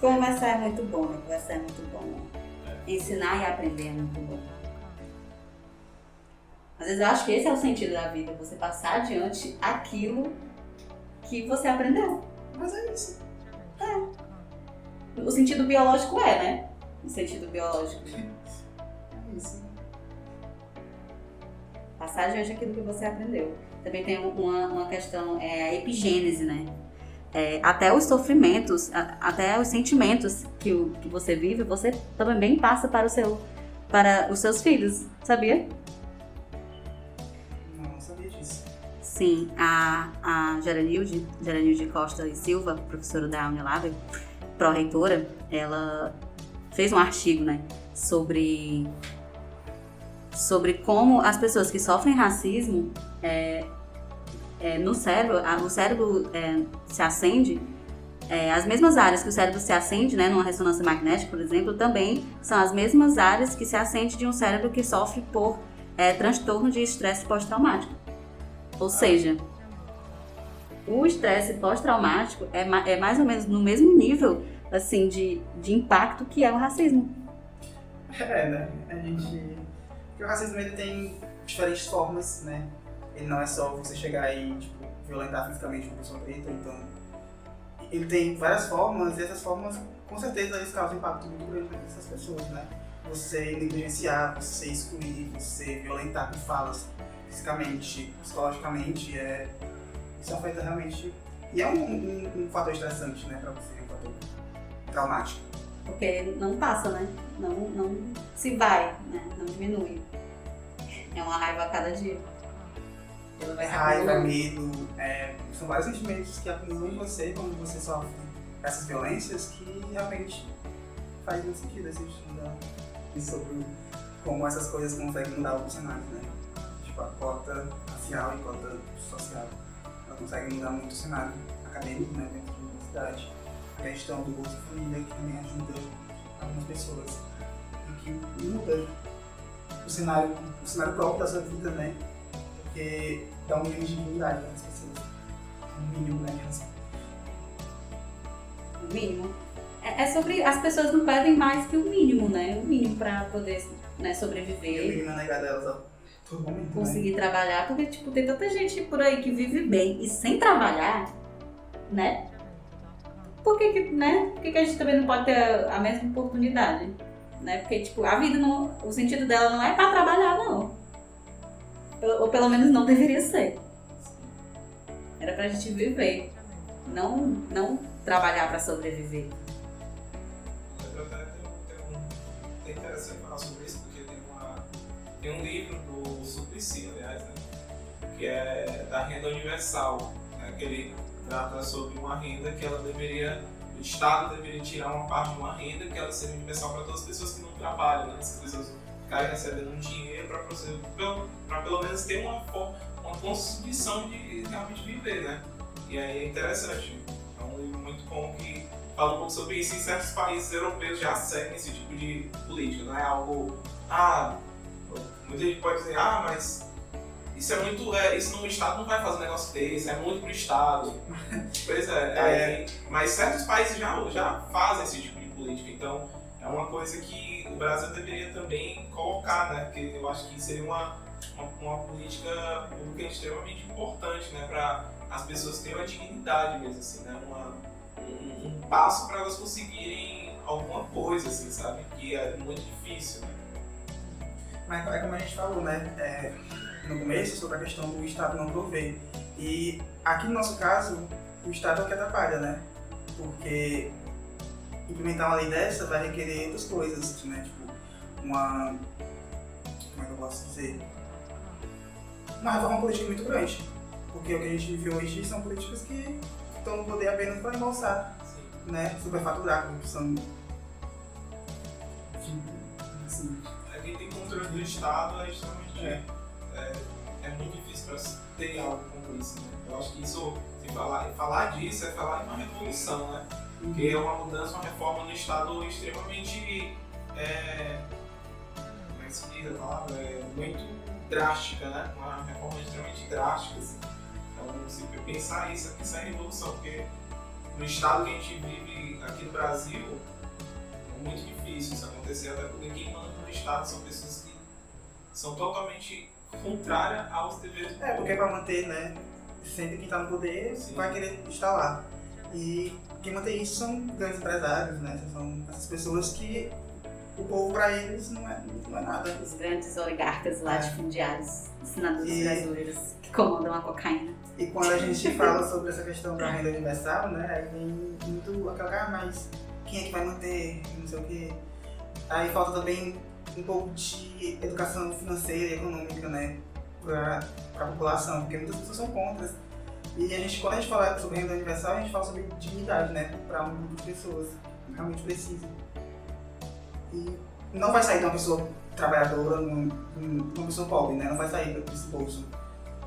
Conversar é muito bom, né? Conversar é muito bom. Ensinar e aprender é muito bom. Às vezes eu acho que esse é o sentido da vida, você passar adiante aquilo que você aprendeu. Mas é isso. É. O sentido biológico é, né? O sentido biológico. É isso. Passar adiante aquilo que você aprendeu. Também tem uma, uma questão, é a epigênese, né? É, até os sofrimentos, a- até os sentimentos que, o, que você vive, você também passa para, o seu, para os seus filhos, sabia? Não, não sabia disso. Sim, a, a Geranilde, Geranilde Costa e Silva, professora da Unilab, pró-reitora, ela fez um artigo, né, sobre, sobre como as pessoas que sofrem racismo, é, é, no cérebro, a- o cérebro é, se acende, é, as mesmas áreas que o cérebro se acende, né, numa ressonância magnética, por exemplo, também são as mesmas áreas que se acende de um cérebro que sofre por é, transtorno de estresse pós-traumático. Ou seja, o estresse pós-traumático é, é mais ou menos no mesmo nível assim de, de impacto que é o racismo. É, né? A gente. Porque o racismo ele tem diferentes formas, né? Ele não é só você chegar e tipo, violentar fisicamente uma pessoa preta, então. Ele tem várias formas e essas formas, com certeza, eles causam impacto muito grande nessas pessoas, né? Você negligenciar, você excluir, você violentar com falas fisicamente, psicologicamente, é... isso afeta realmente. E é um, um, um fator estressante, né, pra você, um fator traumático. Porque não passa, né? Não, não se vai, né? Não diminui. É uma raiva a cada dia. Se raiva, medo, é, são vários sentimentos que acumulam em você quando você sofre essas violências que realmente faz muito sentido esse estudar e sobre como essas coisas conseguem mudar o cenário, né? Tipo, a cota racial e cota social, ela consegue mudar muito o cenário acadêmico, né, dentro da universidade. Questão do Bolsa Família, que também ajuda algumas pessoas e que muda o cenário, o cenário próprio da sua vida, né? porque dá um mínimo de dignidade para as pessoas. Um mínimo, né? O mínimo. É, é sobre. As pessoas não pedem mais que o mínimo, né? O mínimo pra poder né, E o sobreviver. mínimo é negado a elas a todo momento, né? conseguir trabalhar, porque tipo, tem tanta gente por aí que vive bem e sem trabalhar, né? Por que, que, né? Por que, que a gente também não pode ter a mesma oportunidade? Né? Porque, tipo, a vida não. O sentido dela não é pra trabalhar, não. Ou, pelo menos não deveria ser. Era pra gente viver. Não, não trabalhar pra sobreviver. Eu até tenho, tenho é interessante falar sobre isso, porque tem, uma, tem um livro do Suplicy, aliás, né, que é da renda universal, né, que ele trata sobre uma renda que ela deveria, o Estado deveria tirar uma parte de uma renda que ela seria universal para todas as pessoas que não trabalham, né, essas pessoas ficarem recebendo dinheiro para pelo, menos ter uma, uma condição de realmente viver, né? E aí é interessante. É um livro muito bom que fala um pouco sobre isso. Em certos países europeus já seguem esse tipo de política, não é algo. Ah, muita gente pode dizer, ah, mas isso é muito. É, isso no Estado não vai fazer um negócio desse, é muito pro Estado. pois é, aí- mas certos países já, já fazem esse tipo de política, então é uma coisa que o Brasil deveria também colocar, né? Porque eu acho que seria uma, uma, uma política pública extremamente importante, né? Para as pessoas terem uma dignidade mesmo, assim, né? Uma, um, um passo para elas conseguirem alguma coisa, assim, sabe? Que é muito difícil, né? Mas é como a gente falou, né? é, no começo, sobre a questão do Estado não prover. E aqui no nosso caso, o Estado é o que atrapalha, né? Porque implementar uma lei dessa vai requerer outras coisas, né? Tipo, uma. Como é que eu posso dizer? Uma reforma política muito grande. Porque o que a gente vive hoje são políticas que estão no poder apenas para embolsar né, superfaturar. Enfim, assim, É quem tem controle do Estado é extremamente. É. É, é muito difícil para ter algo como isso, né? Eu acho que isso, se falar, falar disso é falar em uma revolução, né? Porque é uma mudança, uma reforma no Estado extremamente. É, como é que se diz a palavra? É muito drástica, né? Uma reforma extremamente drástica. Assim. Então, se pensar isso, é pensar em revolução, porque no Estado que a gente vive aqui no Brasil, é muito difícil isso acontecer, até porque quem manda no Estado são pessoas que são totalmente contrárias aos deveres do É, porque para manter, né? Sempre quem está no poder Sim. vai querer estar lá. E quem mantém isso são grandes empresários, né? São essas pessoas que o povo para eles não é, não é nada. Os grandes oligarcas É. latifundiários, assinadores E- brasileiros que comandam a cocaína. E quando a gente fala sobre essa questão da renda universal, né? Aí vem muito aquela, ah, mas quem é que vai manter? Não sei o quê. Aí falta também um pouco de educação financeira e econômica, né? Para a população, porque muitas pessoas são contra. E a gente, quando a gente fala sobre renda universal, a gente fala sobre dignidade, né? Para um grupo de pessoas realmente precisam. E não vai sair de uma pessoa trabalhadora uma pessoa pobre, né? Não vai sair desse bolso.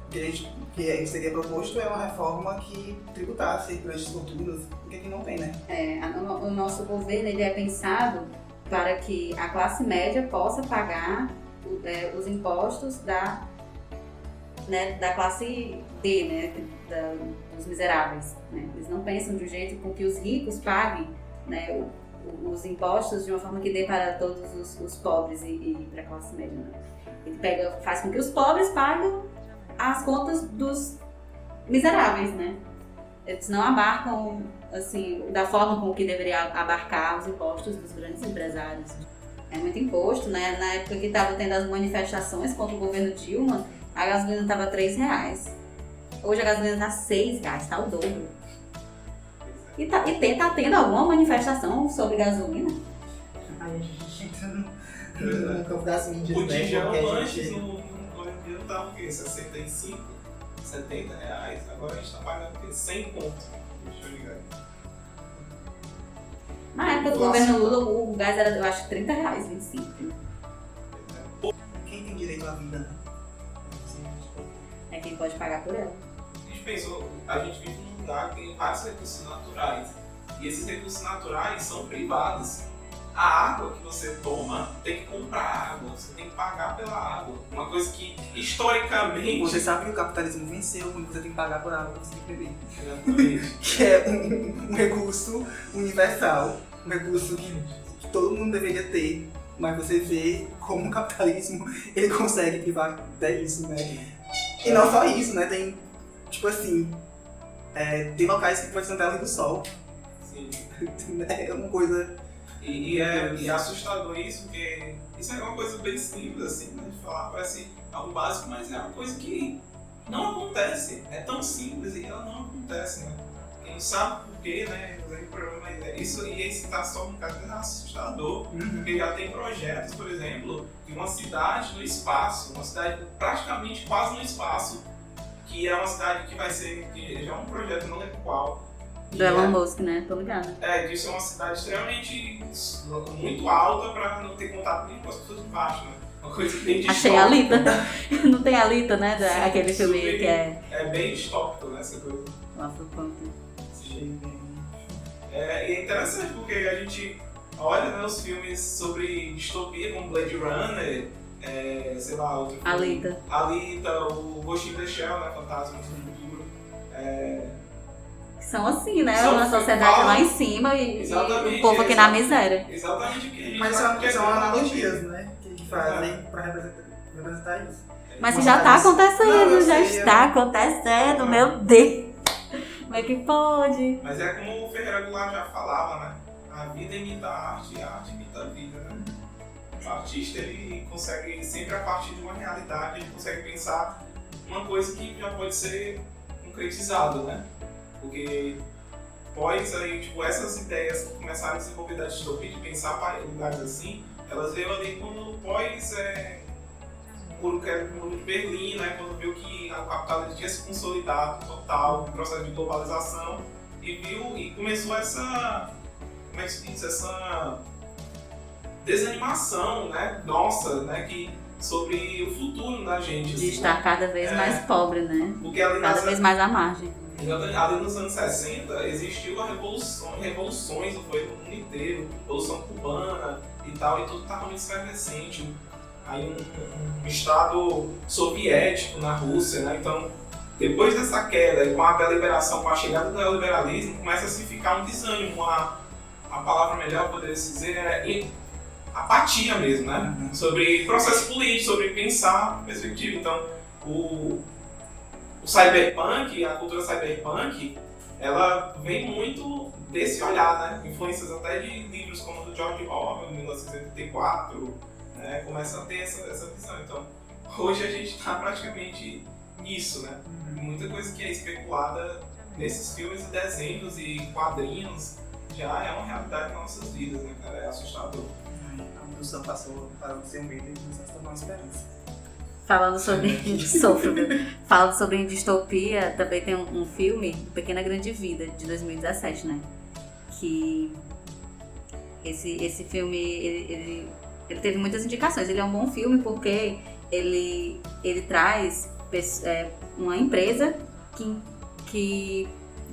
O que, a gente, que seria proposto é uma reforma que tributasse grandes fortunas, porque aqui não tem, né? É, o nosso governo ele é pensado para que a classe média possa pagar é, os impostos da, né, da classe D, né, da- dos miseráveis. né? Eles não pensam de um jeito com que os ricos paguem né, o- os impostos de uma forma que dê para todos os, os pobres e, e para a classe média. né? Ele pega, faz com que os pobres paguem as contas dos miseráveis, né? Eles não abarcam assim, da forma como que deveria abarcar os impostos dos grandes empresários. É muito imposto, né? Na época que estava tendo as manifestações contra o governo Dilma, a gasolina estava 3 reais. Hoje a gasolina está 6 reais, está o dobro. E, tá, e tem, tá tendo alguma manifestação sobre gasolina? Aí a gente entra no, no campo das mídias, O né? tijão Porque a antes gente- no, no colombiano tava o quê? 65, 70 reais. Agora a gente tá pagando o quê? 100 pontos. Deixa eu ligar. Na época do governo Lula, o gás era, eu acho, 30 reais, 25. Quem tem direito à vida, né? É quem pode pagar por ela. A gente pensou, a gente vive num lugar que tem vários recursos naturais. E esses recursos naturais são privados. A água que você toma tem que comprar água, você tem que pagar pela água. Uma coisa que historicamente. Você sabe que o capitalismo venceu quando você tem que pagar por água que você tem que beber. Exatamente. Que é um, um recurso universal, um recurso que, que todo mundo deveria ter. Mas você vê como o capitalismo ele consegue privar até isso, né? E não só isso, né? Tem, tipo assim, é, tem locais que pode a luz do sol. Sim. É uma coisa. E, e é, e é assustador isso, porque isso é uma coisa bem simples, assim, né, de falar, parece algo básico, mas é uma coisa que não acontece. É tão simples e ela não acontece, né? Quem sabe por quê, né? O problema é isso, e esse tá só um caso assustador, porque já tem projetos, por exemplo, de uma cidade no espaço, uma cidade praticamente quase no espaço, que é uma cidade que vai ser, que já é um projeto, não lembro qual, Do Elon Musk, né? Tô ligada. é, de ser uma cidade extremamente muito alta pra não ter contato nem com as pessoas de baixo, né? Uma coisa bem Achei a. Alita. Não tem a Alita, né? Da, Sim, aquele filme super. que é É bem distópico, né, essa coisa. o Afropunk. É, e é interessante porque a gente olha né, os filmes sobre distopia, como Blade Runner, é, sei lá, outro filme. Alita. Alita, o Ghost in the Shell, né, Fantasma do Futuro. É, Que são assim, né? São- Uma sociedade falam- lá em cima e, e o povo aqui na miséria. exatamente o que a gente Mas são, querer. são analogias, né? Que, que fazem pra representar, representar isso. Mas que Mas- já tá acontecendo, Não, eu já sei, está eu- acontecendo, meu Deus. Como é que pode? Mas é como o Ferreira Goulart já falava, né? A vida imita a arte a arte imita a vida, né? O artista, ele consegue, sempre a partir de uma realidade, ele consegue pensar uma coisa que já pode ser concretizada, né? Porque pós aí, tipo, essas ideias que começaram a desenvolver da distopia, de pensar lugares assim, elas veio ali quando pós é, o muro, de Berlim, né? Quando viu que o capitalismo tinha se consolidado total, o processo de globalização, e viu e começou essa. Como é que se diz? Essa desanimação, né? Nossa, né? Que sobre o futuro da gente. De assim, estar cada vez É. mais pobre, né? Porque Cada nas, vez mais à margem. Ali nos anos 60 existiu a revolução, revoluções, foi no mundo inteiro, revolução cubana e tal, e tudo estava muito efervescente. Aí um, um estado soviético na Rússia, né? Então, depois dessa queda e com a deliberação, com a chegada do neoliberalismo, começa a se ficar um desânimo, uma, a palavra melhor poderia se dizer é apatia mesmo, né? sobre processo político, sobre pensar perspectiva. Então, o, o cyberpunk, a cultura cyberpunk, ela vem muito desse olhar, né? Influências até de livros como o do George Orwell, 1984, né? Começa a ter essa, essa visão. Então, hoje a gente está praticamente nisso, né? Muita coisa que é especulada nesses filmes e desenhos e quadrinhos já é uma realidade nas nossas vidas, né, cara? É assustador. A produção passou, de ser um medo e começou a uma esperança. Falando sobre. Sofro, viu? Falando sobre distopia, também tem um, um filme, Pequena Grande Vida, de 2017, né? Que. Esse, esse filme, ele, ele, ele teve muitas indicações. Ele é um bom filme porque ele, ele traz é, uma empresa que, que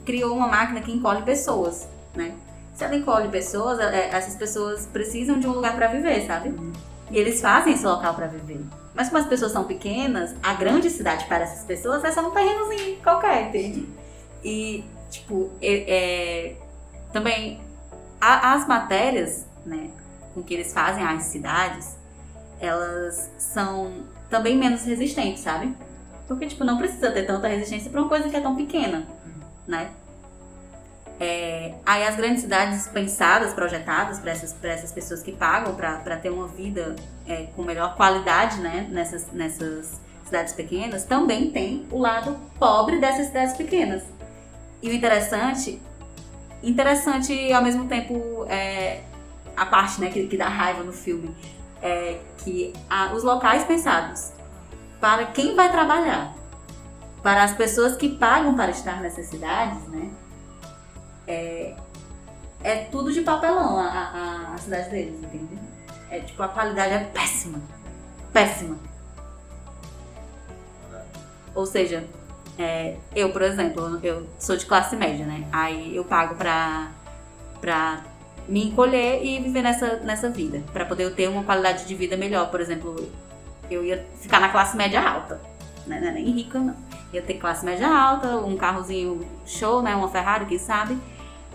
criou uma máquina que encolhe pessoas, né? Se ela encolhe pessoas, é, essas pessoas precisam de um lugar para viver, sabe? E eles fazem esse local para viver. Mas como as pessoas são pequenas, a grande cidade para essas pessoas é só um terrenozinho qualquer, entende? E, tipo, é, é, também a- as matérias, né, com que eles fazem as cidades, elas são também menos resistentes, sabe? Porque, tipo, não precisa ter tanta resistência para uma coisa que é tão pequena, né? É, aí as grandes cidades pensadas, projetadas para essas, essas pessoas que pagam para ter uma vida é, com melhor qualidade né, nessas, nessas cidades pequenas, também tem o lado pobre dessas cidades pequenas. E o interessante, interessante e ao mesmo tempo é, a parte né, que, que dá raiva no filme, é que a- os locais pensados para quem vai trabalhar, para as pessoas que pagam para estar nessas cidades, né? É, é tudo de papelão a, a, a cidade deles, entende? É tipo, a qualidade é péssima. Péssima. Ou seja, é, eu, por exemplo, eu sou de classe média, né? Aí eu pago pra, pra me encolher e viver nessa, nessa vida. Pra poder eu ter uma qualidade de vida melhor. Por exemplo, eu ia ficar na classe média alta. Né? Não é nem rica, não. Ia ter classe média alta, um carrozinho show, né? Uma Ferrari, quem sabe.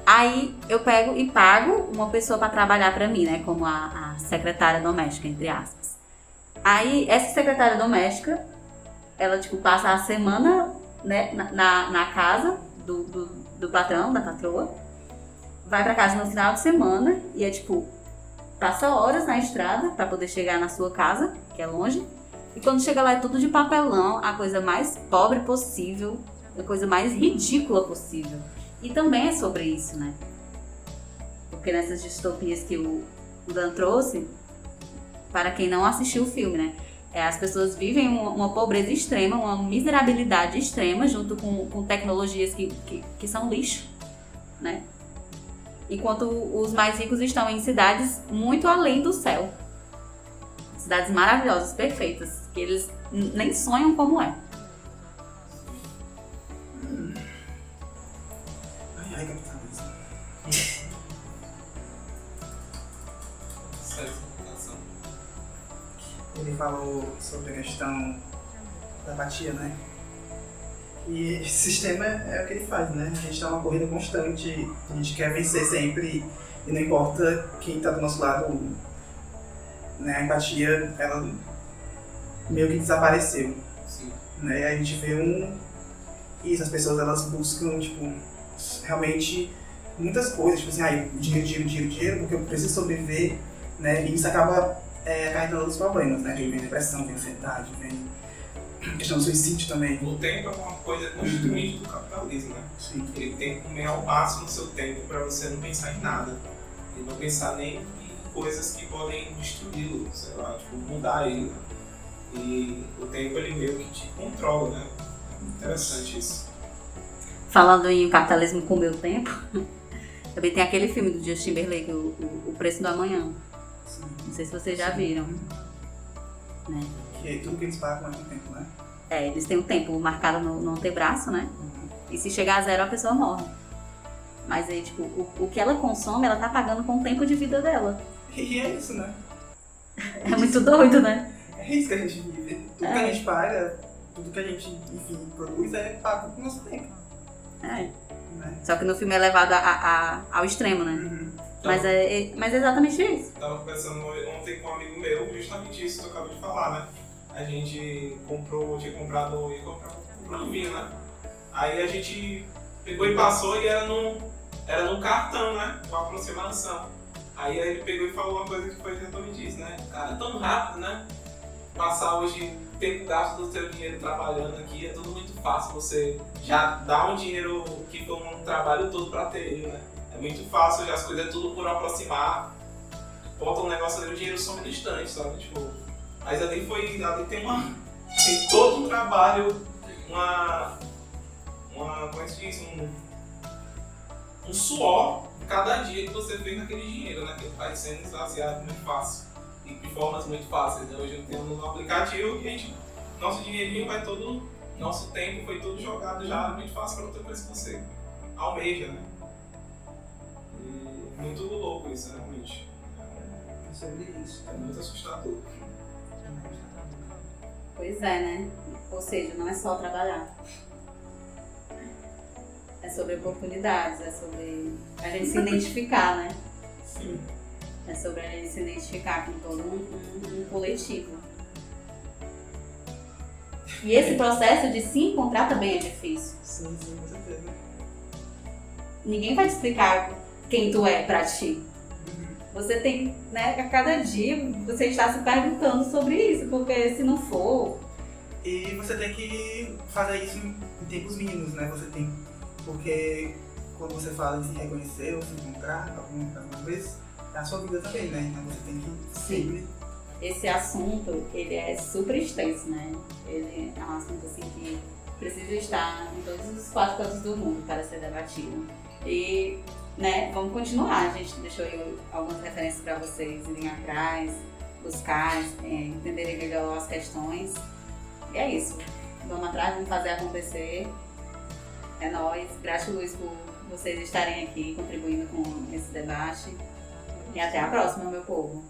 Aí eu pego e pago uma pessoa pra trabalhar pra mim, né? Como a, a secretária doméstica, entre aspas. Aí essa secretária doméstica, ela tipo passa a semana, né, na, na, casa do, do, do patrão, da patroa, vai pra casa no final de semana e é tipo passa horas na estrada pra poder chegar na sua casa, que é longe. E quando chega lá é tudo de papelão, a coisa mais pobre possível, a coisa mais ridícula possível. E também é sobre isso, né? Porque nessas distopias que o, Dan trouxe, para quem não assistiu o filme, né? É, as pessoas vivem uma, uma pobreza extrema, uma miserabilidade extrema, junto com, com tecnologias que, que, que são lixo, né? Enquanto os mais ricos estão em cidades muito além do céu. Cidades maravilhosas, perfeitas, que eles nem sonham como é. Ai, ai, capitalismo. Sério, essa computação. Ele falou sobre a questão da apatia, né? E esse sistema é o que ele faz, né? A gente está numa corrida constante, a gente quer vencer sempre e não importa quem está do nosso lado, né? A empatia, ela meio que desapareceu, Sim. né? E a gente vê um... Isso, as pessoas elas buscam, tipo, realmente muitas coisas, tipo assim, ah, dinheiro, dinheiro, dinheiro, dinheiro, porque eu preciso sobreviver, né? E isso acaba é, acarretando outros problemas, né? Vem depressão, vem ansiedade, vem questão do suicídio também. O tempo é uma coisa constituinte do capitalismo, né? Sim. Ele tem que comer ao máximo o seu tempo para você não pensar em nada. E não pensar nem em coisas que podem destruí-lo, sei lá, tipo, mudar ele. E o tempo ele meio que te controla, né? É interessante isso. Falando em capitalismo comer o tempo, também tem aquele filme do Justin Timberlake, o, o, o Preço do Amanhã. Sim. Não sei se vocês já viram. Né? Que é tudo que eles pagam ao mesmo tempo, né? É, eles têm um tempo marcado no, no antebraço, né? E se chegar a zero, a pessoa morre. Mas aí, tipo, o, o que ela consome, ela tá pagando com o tempo de vida dela. E é isso, né? É muito doido, né? É isso que a gente vive. Tudo que É. a gente paga, tudo que a gente, enfim, produz é pago com o nosso tempo. É. Né? Só que no filme é levado a- a- ao extremo, né? Uhum. Mas é, é- mas é exatamente isso. Tava conversando ontem com um amigo meu, justamente isso que eu acabei de falar, né? A gente comprou, tinha comprado, ia comprar comprou um vinho, né? Aí a gente pegou e passou e era num, era num cartão, né? Com aproximação. Aí ele pegou e falou uma coisa que foi exatamente isso, né? Cara, é tão rápido, né? Passar hoje, tempo gasto do seu dinheiro trabalhando aqui, é tudo muito fácil. Você já dá um dinheiro que foi um trabalho todo pra ter ele, né? É muito fácil, já as coisas é tudo por aproximar. Bota um negócio ali, o dinheiro some no instante, sabe? Tipo, mas ali foi. Ali tem uma. Tem todo um trabalho, uma. Uma. Como é que diz? Um. Um suor cada dia que você fez naquele dinheiro, né? Que vai sendo esvaziado muito fácil. E de formas muito fáceis, né? Hoje eu tenho um aplicativo que a gente. Nosso dinheirinho vai todo. Nosso tempo foi todo jogado já muito fácil para outra coisa que você almeja, né? E muito louco isso, né, realmente. É sobre isso. É muito assustador. Pois é, né? Ou seja, não é só trabalhar. É sobre oportunidades, é sobre a gente se identificar, né? Sim. É sobre a gente se identificar com todo um, um- um coletivo. E esse processo de se encontrar também é difícil. Sim, sim, com certeza. Ninguém vai te explicar quem tu é pra ti. Você tem, né, a cada dia você está se perguntando sobre isso, porque se não for, E você tem que fazer isso em em tempos mínimos, né? Você tem. Porque quando você fala de se reconhecer ou se encontrar alguma, alguma vez, é a sua vida também, né? Então você tem que sempre. esse assunto, ele é super extenso, né? Ele é um assunto assim que precisa estar em todos os quatro cantos do mundo para ser debatido. E, né, vamos continuar. A gente deixou aí algumas referências para vocês irem atrás, buscar, é, entenderem melhor as questões. E é isso. Vamos atrás, vamos fazer acontecer. É nóis. Gratidões por vocês estarem aqui contribuindo com esse debate. E até a próxima, meu povo.